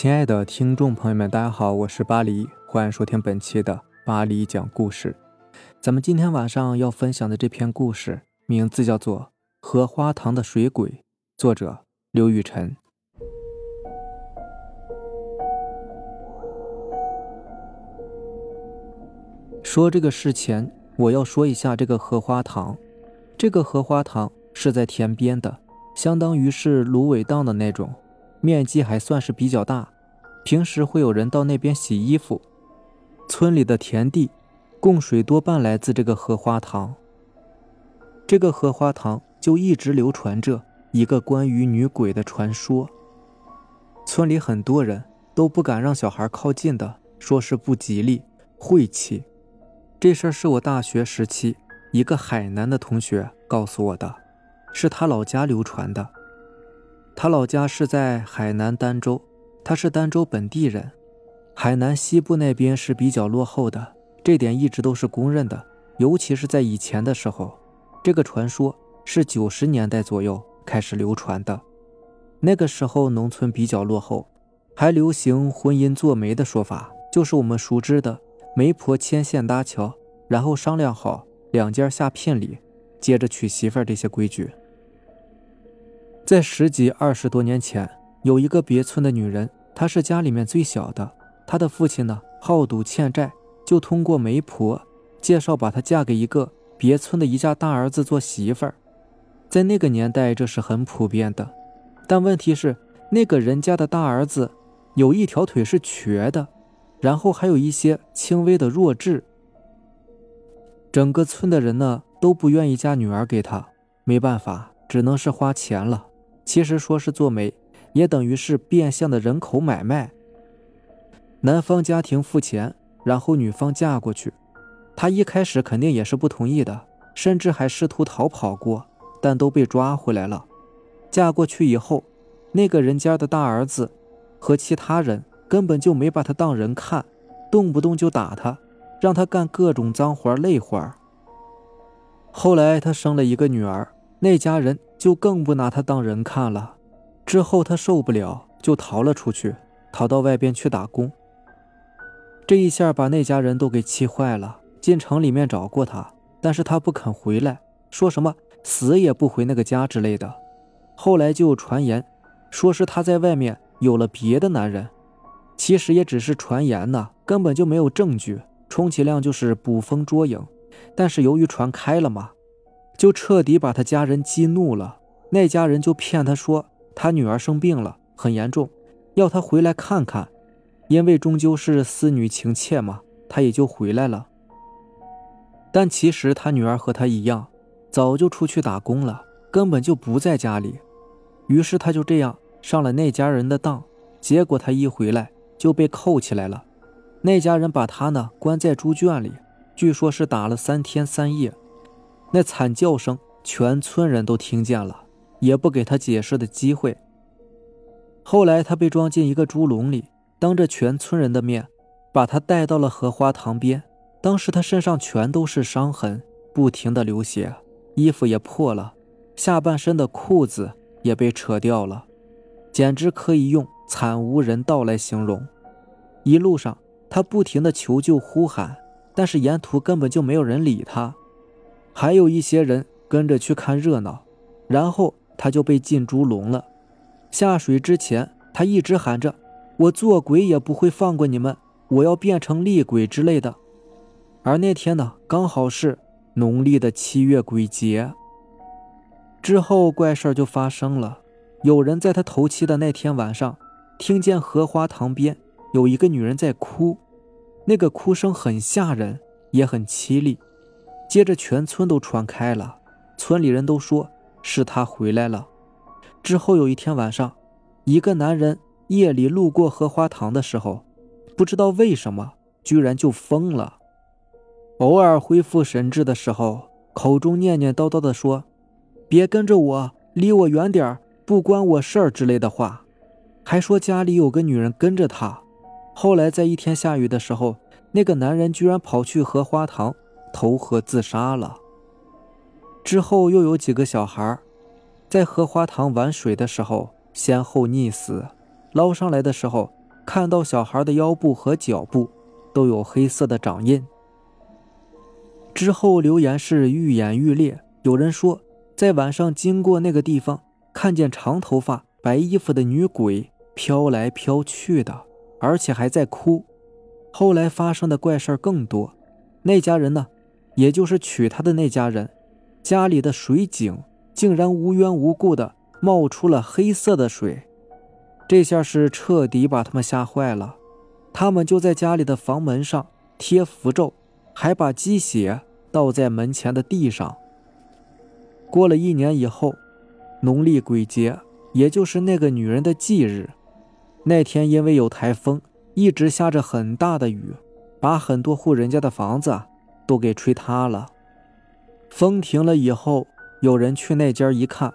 亲爱的听众朋友们，大家好，我是巴黎，欢迎收听本期的巴黎讲故事。咱们今天晚上要分享的这篇故事，名字叫做《荷花塘的水鬼》，作者刘雨辰。说这个事前，我要说一下这个荷花塘。这个荷花塘是在田边的，相当于是芦苇荡的那种。面积还算是比较大，平时会有人到那边洗衣服。村里的田地供水多半来自这个荷花塘。这个荷花塘就一直流传着一个关于女鬼的传说。村里很多人都不敢让小孩靠近的，说是不吉利、晦气。这事儿是我大学时期一个海南的同学告诉我的，是他老家流传的。他老家是在海南儋州，他是儋州本地人。海南西部那边是比较落后的，这点一直都是公认的。尤其是在以前的时候，这个传说是九十年代左右开始流传的。那个时候农村比较落后，还流行婚姻做媒的说法，就是我们熟知的媒婆牵线搭桥，然后商量好两家下聘礼，接着娶媳妇儿这些规矩。在十几二十多年前，有一个别村的女人，她是家里面最小的。她的父亲呢好赌欠债，就通过媒婆介绍把她嫁给一个别村的一家大儿子做媳妇儿。在那个年代，这是很普遍的。但问题是，那个人家的大儿子有一条腿是瘸的，然后还有一些轻微的弱智。整个村的人呢都不愿意嫁女儿给他，没办法，只能是花钱了。其实说是做媒，也等于是变相的人口买卖。男方家庭付钱，然后女方嫁过去。他一开始肯定也是不同意的，甚至还试图逃跑过，但都被抓回来了。嫁过去以后，那个人家的大儿子和其他人根本就没把他当人看，动不动就打他，让他干各种脏活累活。后来他生了一个女儿。那家人就更不拿他当人看了。之后他受不了，就逃了出去，逃到外边去打工。这一下把那家人都给气坏了，进城里面找过他，但是他不肯回来，说什么死也不回那个家之类的。后来就有传言，说是他在外面有了别的男人，其实也只是传言呢，根本就没有证据，充其量就是捕风捉影。但是由于传开了嘛。就彻底把他家人激怒了，那家人就骗他说他女儿生病了，很严重，要他回来看看，因为终究是思女情切嘛，他也就回来了。但其实他女儿和他一样，早就出去打工了，根本就不在家里。于是他就这样上了那家人的当，结果他一回来就被扣起来了，那家人把他呢关在猪圈里，据说是打了三天三夜。那惨叫声，全村人都听见了，也不给他解释的机会。后来他被装进一个猪笼里，当着全村人的面，把他带到了荷花塘边。当时他身上全都是伤痕，不停的流血，衣服也破了，下半身的裤子也被扯掉了，简直可以用惨无人道来形容。一路上他不停的求救呼喊，但是沿途根本就没有人理他。还有一些人跟着去看热闹，然后他就被进猪笼了。下水之前，他一直喊着：“我做鬼也不会放过你们，我要变成厉鬼之类的。”而那天呢，刚好是农历的七月鬼节。之后怪事就发生了，有人在他头七的那天晚上，听见荷花塘边有一个女人在哭，那个哭声很吓人，也很凄厉。接着，全村都传开了，村里人都说是他回来了。之后有一天晚上，一个男人夜里路过荷花塘的时候，不知道为什么，居然就疯了。偶尔恢复神智的时候，口中念念叨叨的说：“别跟着我，离我远点不关我事儿”之类的话，还说家里有个女人跟着他。后来在一天下雨的时候，那个男人居然跑去荷花塘。投河自杀了。之后又有几个小孩，在荷花塘玩水的时候先后溺死，捞上来的时候看到小孩的腰部和脚部都有黑色的掌印。之后流言是愈演愈烈，有人说在晚上经过那个地方，看见长头发、白衣服的女鬼飘来飘去的，而且还在哭。后来发生的怪事更多，那家人呢，也就是娶她的那家人，家里的水井竟然无缘无故的冒出了黑色的水，这下是彻底把他们吓坏了。他们就在家里的房门上贴符咒，还把鸡血。倒在门前的地上。过了一年以后，农历鬼节，也就是那个女人的忌日，那天因为有台风，一直下着很大的雨，把很多户人家的房子都给吹塌了。风停了以后，有人去那间一看，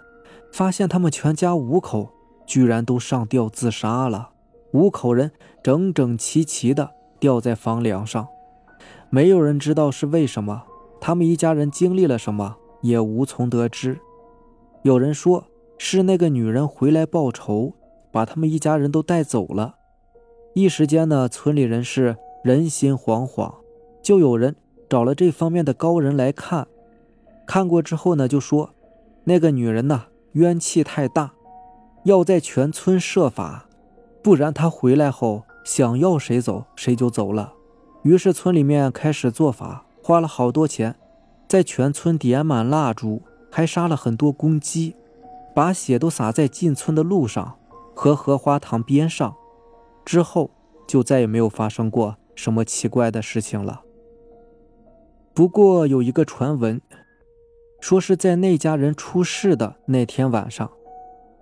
发现他们全家五口居然都上吊自杀了，五口人整整齐齐的吊在房梁上，没有人知道是为什么。他们一家人经历了什么，也无从得知。有人说是那个女人回来报仇，把他们一家人都带走了。一时间呢，村里人是人心惶惶，就有人找了这方面的高人来看。看过之后呢，就说那个女人呐，冤气太大，要在全村设法，不然她回来后想要谁走谁就走了。于是村里面开始做法。花了好多钱，在全村点满蜡烛，还杀了很多公鸡，把血都洒在进村的路上和荷花塘边上。之后就再也没有发生过什么奇怪的事情了。不过有一个传闻，说是在那家人出事的那天晚上，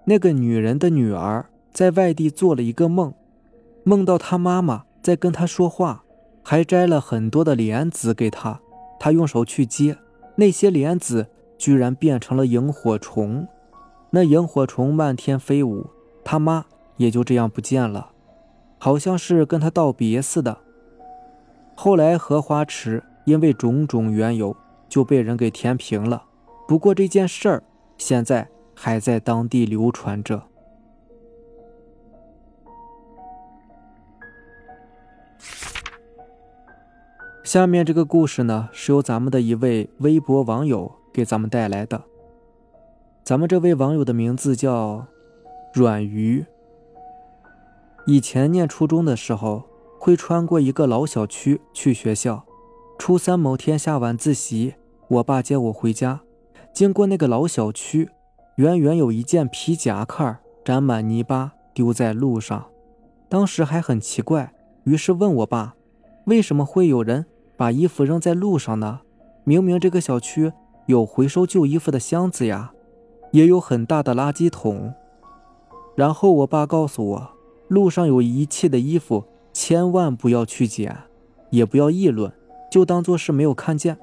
那个女人的女儿在外地做了一个梦，梦到她妈妈在跟她说话。还摘了很多的莲子给她，她用手去接，那些莲子居然变成了萤火虫，那萤火虫漫天飞舞，他妈也就这样不见了，好像是跟他道别似的。后来荷花池因为种种缘由就被人给填平了，不过这件事儿现在还在当地流传着。下面这个故事呢，是由咱们的一位微博网友给咱们带来的。咱们这位网友的名字叫阮鱼。以前念初中的时候，会穿过一个老小区去学校。初三某天下晚自习，我爸接我回家，经过那个老小区，远远有一件皮夹克沾满泥巴丢在路上。当时还很奇怪，于是问我爸，为什么会有人？把衣服扔在路上呢？明明这个小区有回收旧衣服的箱子呀，也有很大的垃圾桶。然后我爸告诉我，路上有遗弃的衣服，千万不要去捡，也不要议论，就当做是没有看见。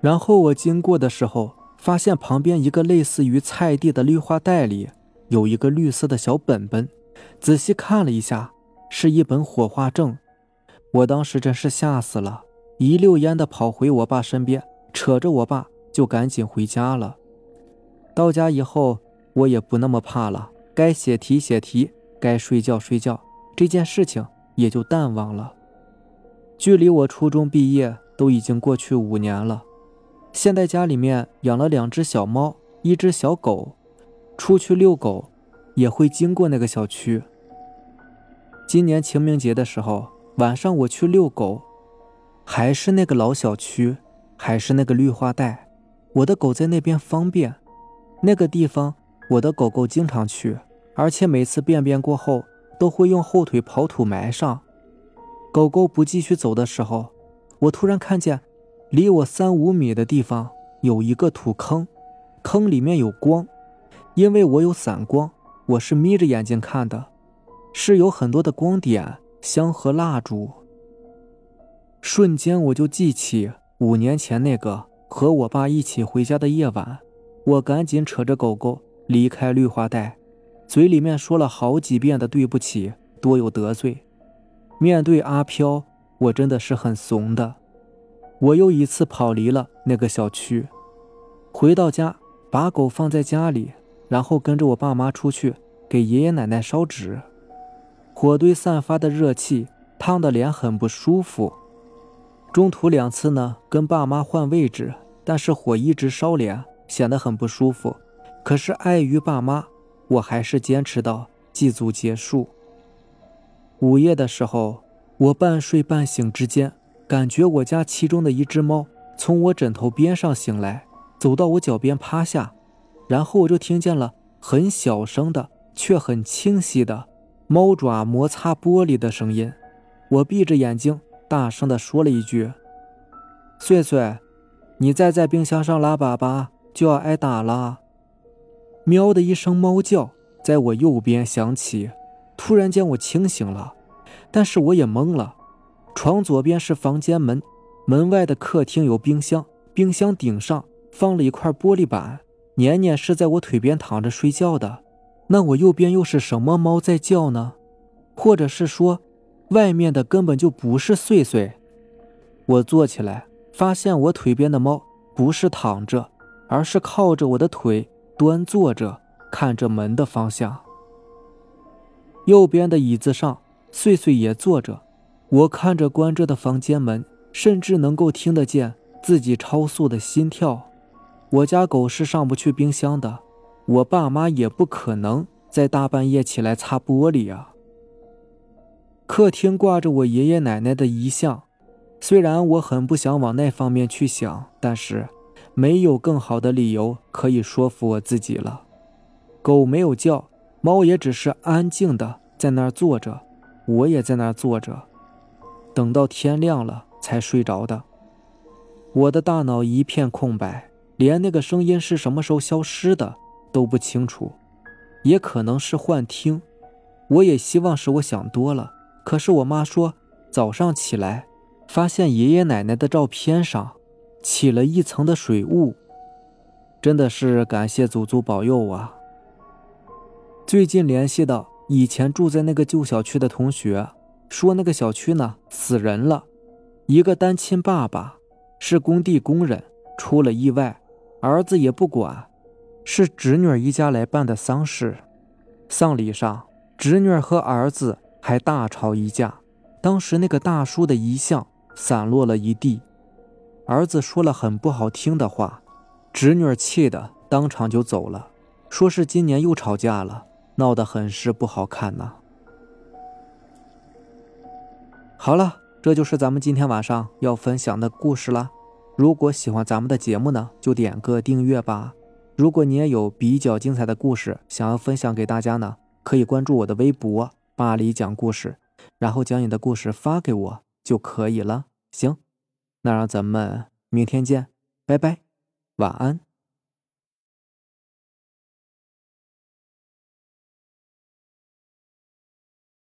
然后我经过的时候，发现旁边一个类似于菜地的绿化带里有一个绿色的小本本，仔细看了一下，是一本火化证。我当时真是吓死了，一溜烟的跑回我爸身边，扯着我爸就赶紧回家了。到家以后，我也不那么怕了，该写题写题，该睡觉睡觉，这件事情也就淡忘了。距离我初中毕业都已经过去五年了，现在家里面养了两只小猫，一只小狗，出去遛狗也会经过那个小区。今年清明节的时候。晚上我去遛狗，还是那个老小区，还是那个绿化带，我的狗在那边方便。那个地方，我的狗狗经常去，而且每次便便过后都会用后腿刨土埋上。狗狗不继续走的时候，我突然看见，离我三五米的地方有一个土坑，坑里面有光，因为我有散光，我是眯着眼睛看的，是有很多的光点。香和蜡烛，瞬间我就记起五年前那个和我爸一起回家的夜晚，我赶紧扯着狗狗离开绿化带，嘴里面说了好几遍的对不起，多有得罪。面对阿飘，我真的是很怂的。我又一次跑离了那个小区，回到家把狗放在家里，然后跟着我爸妈出去给爷爷奶奶烧纸。火堆散发的热气烫得脸很不舒服。中途两次呢，跟爸妈换位置，但是火一直烧脸，显得很不舒服。可是碍于爸妈，我还是坚持到祭祖结束。午夜的时候，我半睡半醒之间，感觉我家其中的一只猫从我枕头边上醒来，走到我脚边趴下，然后我就听见了很小声的却很清晰的猫爪摩擦玻璃的声音。我闭着眼睛，大声的说了一句：“碎碎，你再在冰箱上拉粑粑，就要挨打了。”喵的一声猫叫在我右边响起。突然间，我清醒了，但是我也懵了。床左边是房间门，门外的客厅有冰箱，冰箱顶上放了一块玻璃板。年年是在我腿边躺着睡觉的，那我右边又是什么猫在叫呢？或者是说，外面的根本就不是碎碎？我坐起来，发现我腿边的猫不是躺着，而是靠着我的腿端坐着，看着门的方向。右边的椅子上，碎碎也坐着。我看着关着的房间门，甚至能够听得见自己超速的心跳。我家狗是上不去冰箱的，我爸妈也不可能在大半夜起来擦玻璃啊。客厅挂着我爷爷奶奶的遗像，虽然我很不想往那方面去想，但是没有更好的理由可以说服我自己了。狗没有叫。猫也只是安静的在那儿坐着，我也在那儿坐着，等到天亮了才睡着的。我的大脑一片空白，连那个声音是什么时候消失的都不清楚，也可能是幻听。我也希望是我想多了，可是我妈说早上起来发现爷爷奶奶的照片上起了一层的水雾，真的是感谢祖祖保佑啊！最近联系的以前住在那个旧小区的同学，说那个小区呢死人了，一个单亲爸爸是工地工人，出了意外，儿子也不管，是侄女一家来办的丧事。丧礼上，侄女和儿子还大吵一架，当时那个大叔的遗像散落了一地，儿子说了很不好听的话，侄女气的当场就走了，说是今年又吵架了。闹得很是不好看呐。好了，这就是咱们今天晚上要分享的故事了。如果喜欢咱们的节目呢，就点个订阅吧。如果你也有比较精彩的故事想要分享给大家呢，可以关注我的微博“巴黎讲故事”，然后将你的故事发给我就可以了。行，那让咱们明天见，拜拜，晚安。